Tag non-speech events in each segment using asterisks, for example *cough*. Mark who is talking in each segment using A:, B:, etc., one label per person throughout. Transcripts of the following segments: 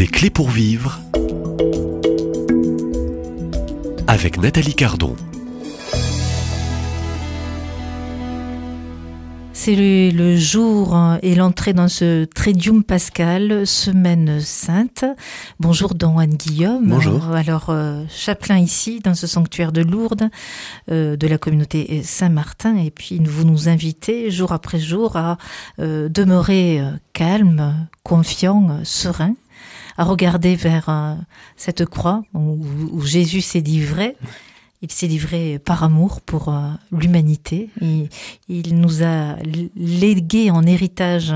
A: Des clés pour vivre avec Nathalie Cardon.
B: C'est le, le, jour euh, et l'entrée dans ce Tridium Pascal, semaine sainte. Bonjour Don Juan Guillaume.
C: Bonjour.
B: Alors, euh, chapelain ici, dans ce sanctuaire de Lourdes, euh, de la communauté Saint-Martin. Et puis, vous nous invitez jour après jour à euh, demeurer euh, calme, confiant, serein à regarder vers euh, cette croix où, où Jésus s'est livré. Il s'est livré par amour pour euh, l'humanité. Il, il, nous a légué en héritage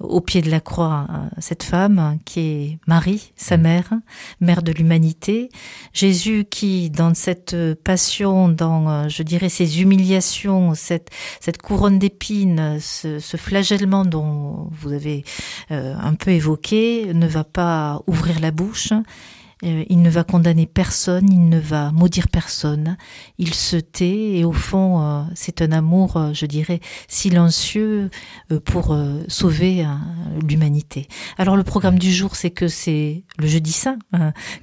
B: au pied de la croix cette femme qui est Marie, sa mère, mère de l'humanité. Jésus qui, dans cette passion, dans, euh, je dirais, ces humiliations, cette, cette couronne d'épines, ce, ce, flagellement dont vous avez euh, un peu évoqué, ne va pas ouvrir la bouche euh, il ne va condamner personne, il ne va maudire personne. Il se tait et au fond, euh, c'est un amour, euh, je dirais, silencieux pour sauver l'humanité. Alors le programme du jour, c'est que c'est le jeudi saint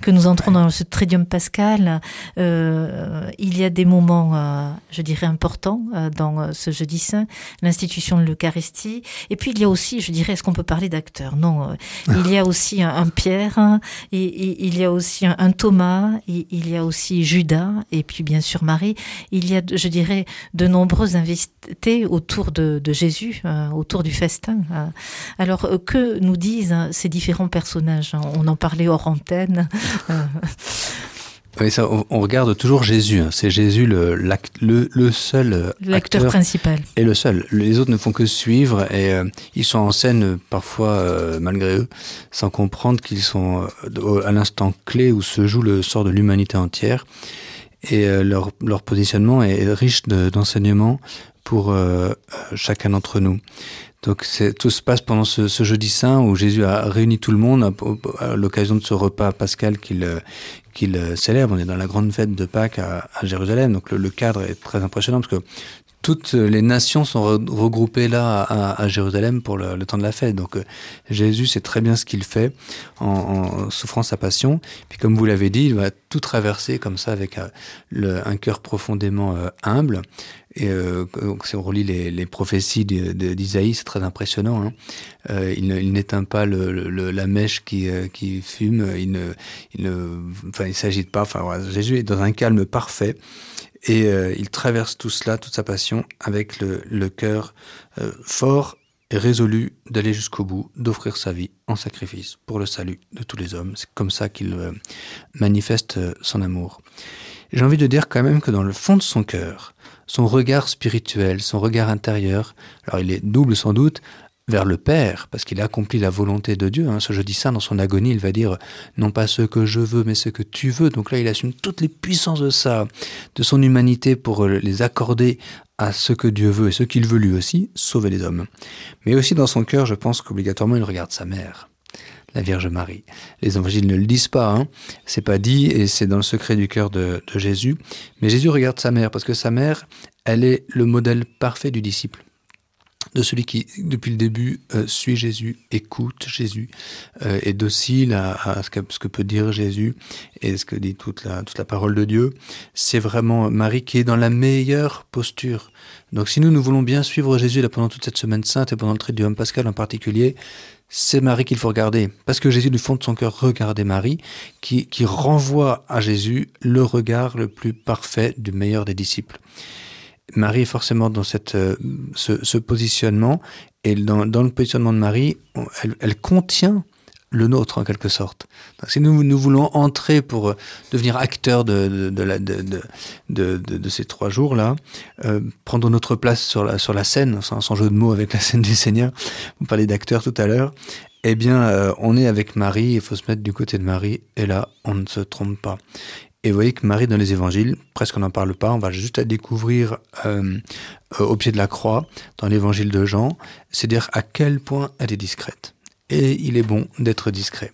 B: que nous entrons dans ce Tridium pascal. il y a des moments, je dirais, importants dans ce jeudi saint, l'institution de l'Eucharistie. Et puis il y a aussi, je dirais, est-ce qu'on peut parler d'acteurs? Non, il y a aussi un, Pierre et, et il y a aussi un, Thomas, il y a aussi Judas, et puis bien sûr Marie. Il y a, je dirais, de nombreux invités autour de, Jésus, euh, autour du festin. Euh. Alors, euh, que nous disent hein, ces différents personnages On en parlait hors antenne. *laughs*
C: Oui, ça, on, on, regarde toujours Jésus. Hein. C'est Jésus le, le, le seul
B: l'acteur principal
C: et le seul. Les autres ne font que suivre et euh, ils sont en scène euh, parfois euh, malgré eux, sans comprendre qu'ils sont euh, à l'instant clé où se joue le sort de l'humanité entière. Et euh, leur, leur positionnement est riche d'enseignements pour euh, chacun d'entre nous. Donc tout se passe pendant ce, ce, jeudi saint où Jésus a réuni tout le monde à, à l'occasion de ce repas pascal qu'il qu'il célèbre. On est dans la grande fête de Pâques à, Jérusalem, donc le, cadre est très impressionnant parce que toutes les nations sont re regroupées là à, Jérusalem pour le, le, temps de la fête. Donc euh, Jésus sait très bien ce qu'il fait en, en, souffrant sa passion. Puis comme vous l'avez dit, il va tout traverser comme ça avec un, cœur profondément euh, humble. Et euh, si on relit les, prophéties d'Isaïe, c'est très impressionnant. Hein. Euh, il, n'éteint pas le, la mèche qui, euh, qui fume, il ne, il enfin, il s'agite pas. Enfin, Jésus est dans un calme parfait et il traverse tout cela, toute sa passion, avec le, cœur fort résolu d'aller jusqu'au bout, d'offrir sa vie en sacrifice pour le salut de tous les hommes. C'est comme ça qu'il euh, manifeste euh, son amour. J'ai envie de dire quand même que dans le fond de son cœur, son regard spirituel, son regard intérieur, alors il est double sans doute, vers le Père, parce qu'il a accompli la volonté de Dieu. Hein. Ce jeudi saint, dans son agonie, il va dire non pas ce que je veux, mais ce que tu veux. Donc là, il assume toutes les puissances de ça, de son humanité pour les accorder à ce que Dieu veut et ce qu'il veut lui aussi, sauver les hommes. Mais aussi dans son cœur, je pense qu'obligatoirement, il regarde sa mère la Vierge Marie. Les évangiles ne le disent pas, hein. c'est pas dit et c'est dans le secret du cœur de Jésus. Mais Jésus regarde sa mère parce que sa mère, elle est le modèle parfait du disciple de celui qui, depuis le début, euh, suit Jésus, écoute Jésus, euh, est docile à, à ce, que, ce, que, peut dire Jésus et ce que dit toute la, toute la parole de Dieu. C'est vraiment Marie qui est dans la meilleure posture. Donc si nous, nous voulons bien suivre Jésus là, pendant toute cette semaine sainte et pendant le trait du homme pascal en particulier, c'est Marie qu'il faut regarder. Parce que Jésus, du fond de son cœur, regardait Marie, qui, qui renvoie à Jésus le regard le plus parfait du meilleur des disciples. Marie est forcément dans cette, euh, ce, positionnement, et dans, le positionnement de Marie, on, elle, contient le nôtre en quelque sorte. Si nous, nous voulons entrer pour devenir acteurs de, de, de, de, ces trois jours-là, euh, prendre notre place sur la, sur la scène, sans, jeu de mots avec la scène du Seigneur, vous parlez d'acteurs tout à l'heure, eh bien, euh, on est avec Marie, il faut se mettre du côté de Marie, et là, on ne se trompe pas. Et vous voyez que Marie, dans les évangiles, presque on n'en parle pas, on va juste la découvrir euh, euh, au pied de la croix, dans l'évangile de Jean, c'est dire à quel point elle est discrète. Et il est bon d'être discret.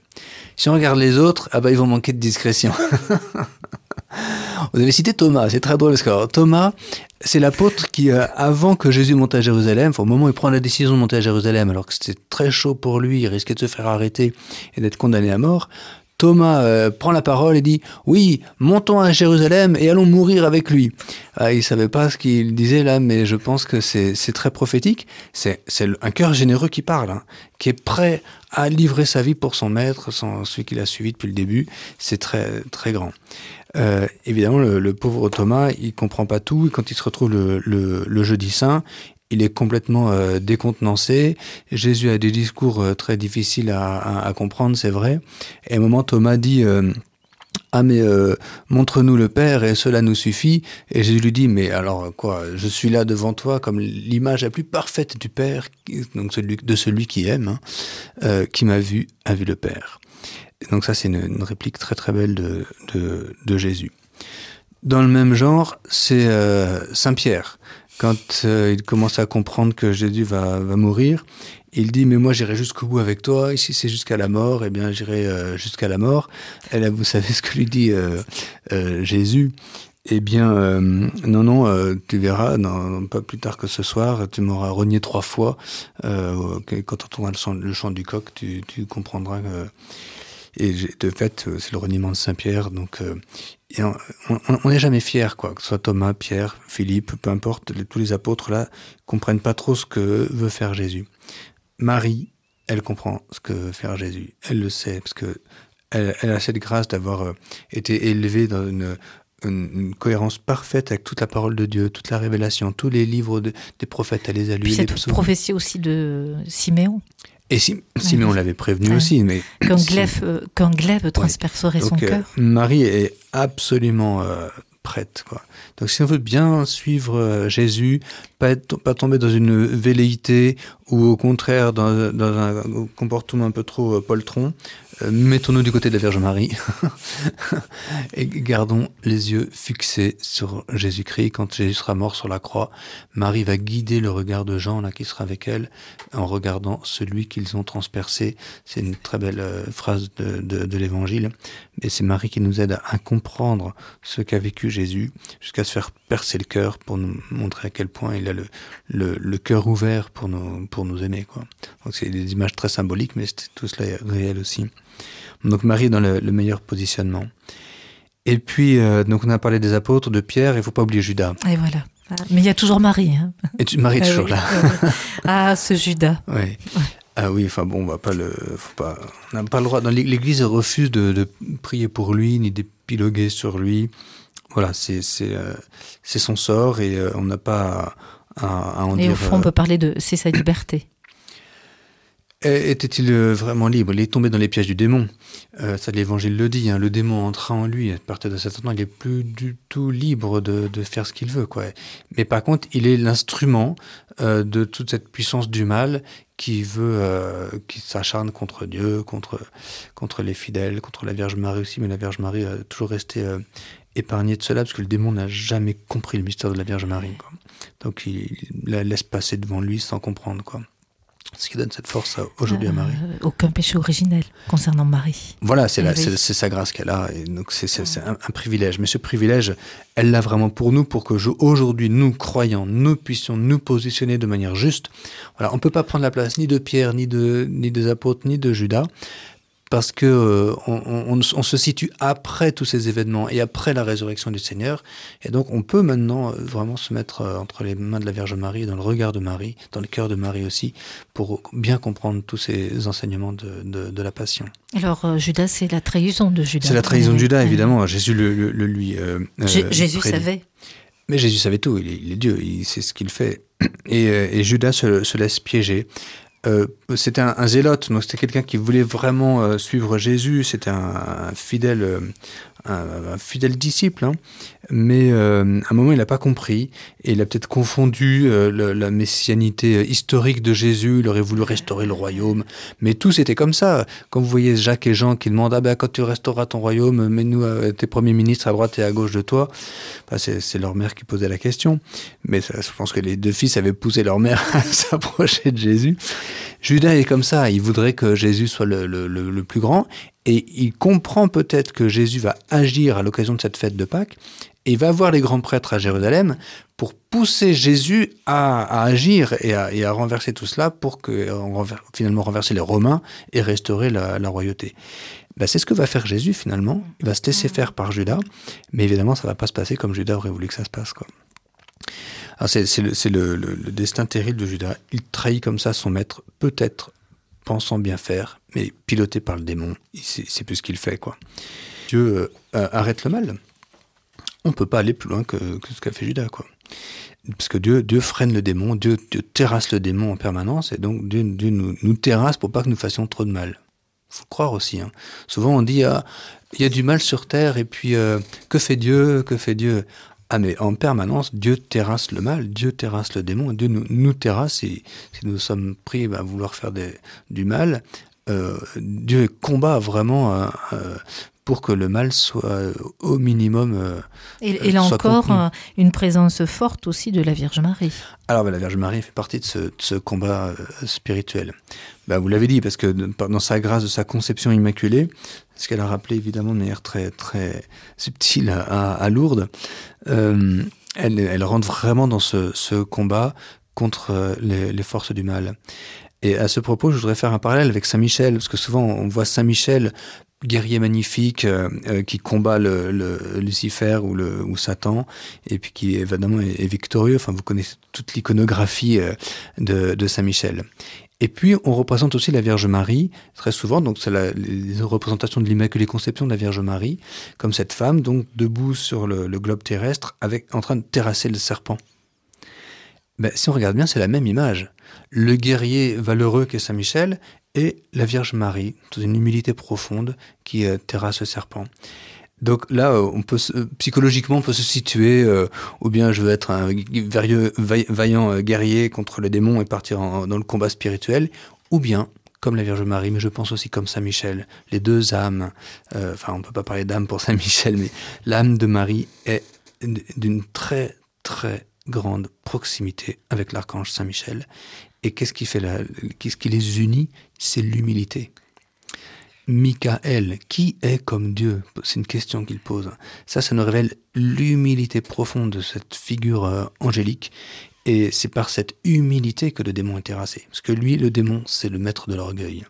C: Si on regarde les autres, ah bah, ils vont manquer de discrétion. *laughs* Vous avez cité Thomas, c'est très drôle parce que Thomas, c'est l'apôtre qui, euh, avant que Jésus monte à Jérusalem, au moment où il prend la décision de monter à Jérusalem, alors que c'était très chaud pour lui, il risquait de se faire arrêter et d'être condamné à mort, Thomas euh, prend la parole et dit Oui, montons à Jérusalem et allons mourir avec lui. Ah, il savait pas ce qu'il disait là, mais je pense que c'est très prophétique. C'est un cœur généreux qui parle, hein, qui est prêt à livrer sa vie pour son maître, celui qu'il a suivi depuis le début. C'est très, très grand. Euh, évidemment, le, pauvre Thomas, il comprend pas tout. Et quand il se retrouve le jeudi saint, il est complètement euh, décontenancé. Jésus a des discours euh, très difficiles à, comprendre, c'est vrai. Et à un moment, Thomas dit euh, Ah, mais montre-nous le Père et cela nous suffit. Et Jésus lui dit Mais alors quoi Je suis là devant toi comme l'image la plus parfaite du Père, donc de celui qui aime, hein, qui m'a vu, a vu le Père. donc, ça, c'est une, réplique très très belle de Jésus. Dans le même genre, c'est Saint Pierre quand euh, il commence à comprendre que Jésus va, mourir, il dit mais moi j'irai jusqu'au bout avec toi. Ici c'est jusqu'à la mort, eh bien j'irai euh, jusqu'à la mort. Et là vous savez ce que lui dit euh, Jésus? Eh bien non non, tu verras, pas plus tard que ce soir, tu m'auras renié trois fois. quand on entendra le chant, le du coq, tu, tu comprendras que et de fait, c'est le reniement de Saint-Pierre. Donc, on n'est jamais fier, quoi. Que ce soit Thomas, Pierre, Philippe, peu importe, tous les apôtres là comprennent pas trop ce que veut faire Jésus. Marie, elle comprend ce que veut faire Jésus. Elle le sait parce que elle, a cette grâce d'avoir euh, été élevée dans une, cohérence parfaite avec toute la parole de Dieu, toute la révélation, tous les livres des prophètes. Elle les a lus.
B: cette prophétie aussi de Siméon.
C: Et si, Siméon l'avait prévenu aussi, mais
B: qu'un glaive, euh, glaive transpercerait son euh, cœur.
C: Marie est absolument euh, prête. Quoi. Donc si on veut bien suivre Jésus, pas, pas tomber dans une velléité ou au contraire dans, dans un comportement un peu trop poltron, mettons-nous du côté de la Vierge Marie *laughs* et gardons les yeux fixés sur Jésus-Christ. Quand Jésus sera mort sur la croix, Marie va guider le regard de Jean là qui sera avec elle en regardant celui qu'ils ont transpercé. C'est une très belle euh, phrase de, de, l'Évangile. Et c'est Marie qui nous aide à comprendre ce qu'a vécu Jésus jusqu'à se faire percer le cœur pour nous montrer à quel point il a le, le, le cœur ouvert pour nous, pour nous aimer. Quoi. Donc c'est des images très symboliques, mais tout cela est réel aussi. Donc Marie dans le, meilleur positionnement. Et puis, euh, donc on a parlé des apôtres, de Pierre, il faut pas oublier Judas.
B: Et voilà. Ah, mais il y a toujours Marie. Hein.
C: Et tu, Marie est ah toujours là.
B: ah, ce Judas.
C: Oui. Ah oui, enfin bon, on va pas le, faut pas, on n'a pas le droit. Dans l'Église refuse de, de, prier pour lui ni d'épiloguer sur lui. Voilà, c'est c'est euh, son sort et euh, on n'a pas à, à en
B: et
C: dire.
B: Et au fond, on peut parler de c'est sa liberté.
C: Était-il euh, vraiment libre? Il est tombé dans les pièges du démon. Euh, ça, l'Évangile le dit. Hein. le démon entra en lui. À partir de cet instant, il est plus du tout libre de, faire ce qu'il veut. Quoi. Mais par contre, il est l'instrument euh, de toute cette puissance du mal qui veut, euh, qui s'acharne contre Dieu, contre contre les fidèles, contre la Vierge Marie aussi. Mais la Vierge Marie a toujours resté euh, épargnée de cela parce que le démon n'a jamais compris le mystère de la Vierge Marie. Donc, il la laisse passer devant lui sans comprendre. quoi. Ce qui donne cette force aujourd'hui à Marie.
B: Euh, aucun péché originel concernant Marie.
C: Voilà, c'est sa grâce qu'elle a. Et donc c'est un, un, privilège. Mais ce privilège, elle l'a vraiment pour nous, pour que aujourd'hui, nous, croyants, nous puissions nous positionner de manière juste. Voilà, on ne peut pas prendre la place ni de Pierre, ni, de, ni des apôtres, ni de Judas parce que euh, on, se situe après tous ces événements et après la résurrection du Seigneur, et donc on peut maintenant euh, vraiment se mettre euh, entre les mains de la Vierge Marie, dans le regard de Marie, dans le cœur de Marie aussi, pour bien comprendre tous ces enseignements de, la Passion.
B: Alors Judas, c'est la trahison de Judas.
C: C'est la trahison de Judas, évidemment. Jésus le, lui.
B: Jésus savait.
C: Mais Jésus savait tout. Il est, Dieu. Il sait ce qu'il fait. Et, Judas se laisse piéger. Euh, c'était un, zélote, donc c'était quelqu'un qui voulait vraiment euh, suivre Jésus, c'était un, fidèle, euh, un, fidèle disciple, hein. mais à un moment il n'a pas compris et il a peut-être confondu la messianité historique de Jésus, il aurait voulu restaurer le royaume, mais tout c'était comme ça. Quand vous voyez Jacques et Jean qui demandent ah ben quand tu restaureras ton royaume, mets-nous tes premiers ministres à droite et à gauche de toi, c'est leur mère qui posait la question, mais je pense que les deux fils avaient poussé leur mère *laughs* à s'approcher de Jésus. Judas est comme ça, il voudrait que Jésus soit le, le, le, plus grand, et il comprend peut-être que Jésus va agir à l'occasion de cette fête de Pâques, et il va voir les grands prêtres à Jérusalem pour pousser Jésus à, à agir et à, et à, renverser tout cela pour que, finalement renverser les Romains et restaurer la, la royauté. Ben, c'est ce que va faire Jésus finalement. Il va se laisser faire par Judas, mais évidemment ça va pas se passer comme Judas aurait voulu que ça se passe. Quoi. Ah, c'est le, le, destin terrible de Judas. Il trahit comme ça son maître, peut-être pensant bien faire, mais piloté par le démon. C'est plus ce qu'il fait. quoi. Dieu euh, arrête le mal. On ne peut pas aller plus loin que, que ce qu'a fait Judas. quoi. Parce que Dieu, Dieu freine le démon, Dieu, terrasse le démon en permanence, et donc Dieu, Dieu nous, nous, terrasse pour pas que nous fassions trop de mal. faut croire aussi. Hein. Souvent on dit, ah, il y a du mal sur terre, et puis euh, que fait Dieu Que fait Dieu? Ah mais en permanence, Dieu terrasse le mal, Dieu terrasse le démon, Dieu nous, terrasse si nous sommes pris à vouloir faire du mal, euh, Dieu combat vraiment euh, euh, pour que le mal soit au minimum. Euh,
B: et, et là encore, contenu. une présence forte aussi de la Vierge Marie.
C: Alors, ben, la Vierge Marie fait partie de ce, de ce combat euh, spirituel. Ben, vous l'avez dit, parce que dans sa grâce de sa conception immaculée, ce qu'elle a rappelé évidemment de manière très, très subtile à, à Lourdes, euh, elle, elle rentre vraiment dans ce, ce combat contre les, les forces du mal. Et à ce propos, je voudrais faire un parallèle avec Saint Michel, parce que souvent on voit Saint Michel guerrier magnifique euh, euh, qui combat le, Lucifer ou, Satan et puis qui évidemment est, victorieux. Enfin, vous connaissez toute l'iconographie euh, de, de Saint Michel. Et puis, on représente aussi la Vierge Marie, très souvent, donc c'est la les représentations de l'Immaculée Conception de la Vierge Marie, comme cette femme, donc debout sur le, le globe terrestre, avec, en train de terrasser le serpent. Ben, si on regarde bien, c'est la même image. Le guerrier valeureux qu'est Saint Michel et la Vierge Marie, dans une humilité profonde qui euh, terrasse le serpent. Donc là, euh, on peut psychologiquement, on peut se situer, euh, ou bien je veux être un vaillant euh, guerrier contre le démon et partir dans le combat spirituel, ou bien comme la Vierge Marie, mais je pense aussi comme Saint Michel, les deux âmes. Euh, enfin, on peut pas parler d'âme pour Saint Michel, mais l'âme de Marie est d'une très très grande proximité avec l'archange Saint Michel. Et qu'est-ce qui les unit? C'est l'humilité. Michael, qui est comme Dieu? C'est une question qu'il pose. Ça, ça nous révèle l'humilité profonde de cette figure euh, angélique. Et c'est par cette humilité que le démon est terrassé. Parce que lui, le démon, c'est le maître de l'orgueil.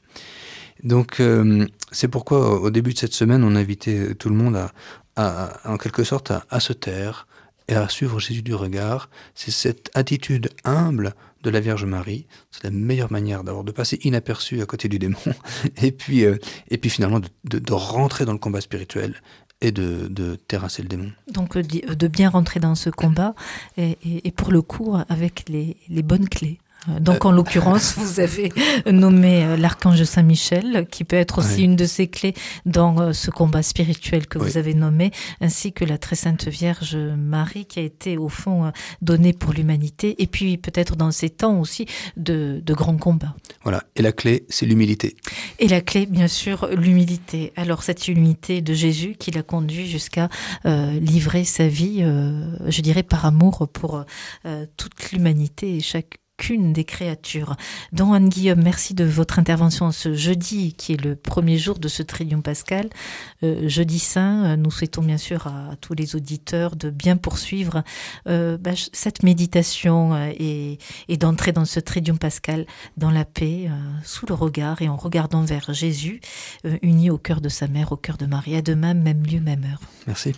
C: Donc, euh, c'est pourquoi, au début de cette semaine, on a invité tout le monde à, en quelque sorte, à se taire et à suivre Jésus du regard. C'est cette attitude humble de la Vierge Marie. C'est la meilleure manière d'avoir de passer inaperçu à côté du démon *laughs* et puis, euh, et puis finalement de, rentrer dans le combat spirituel et de, terrasser le démon.
B: Donc de bien rentrer dans ce combat et pour le coup avec les, les bonnes clés. Donc, en l'occurrence, *laughs* vous avez nommé euh, l'archange Saint-Michel, qui peut être aussi oui. une de ces clés dans euh, ce combat spirituel que oui. vous avez nommé, ainsi que la très sainte Vierge Marie, qui a été au fond euh, donnée pour l'humanité, et puis peut-être dans ces temps aussi de, de grands combats.
C: Voilà. Et la clé, c'est l'humilité.
B: Et la clé, bien sûr, l'humilité. Alors, cette humilité de Jésus qui l'a conduit jusqu'à euh, livrer sa vie, euh, je dirais, par amour pour euh, toute l'humanité et chaque qu'une des créatures. Don Anne Guillaume, merci de votre intervention ce jeudi, qui est le premier jour de ce Tridion Pascal. Euh, jeudi saint, nous souhaitons bien sûr à, tous les auditeurs de bien poursuivre euh, bah, cette méditation euh, et, d'entrer dans ce Tridion Pascal dans la paix, euh, sous le regard et en regardant vers Jésus, euh, uni au cœur de sa mère, au cœur de Marie. À demain, même lieu, même heure.
C: Merci.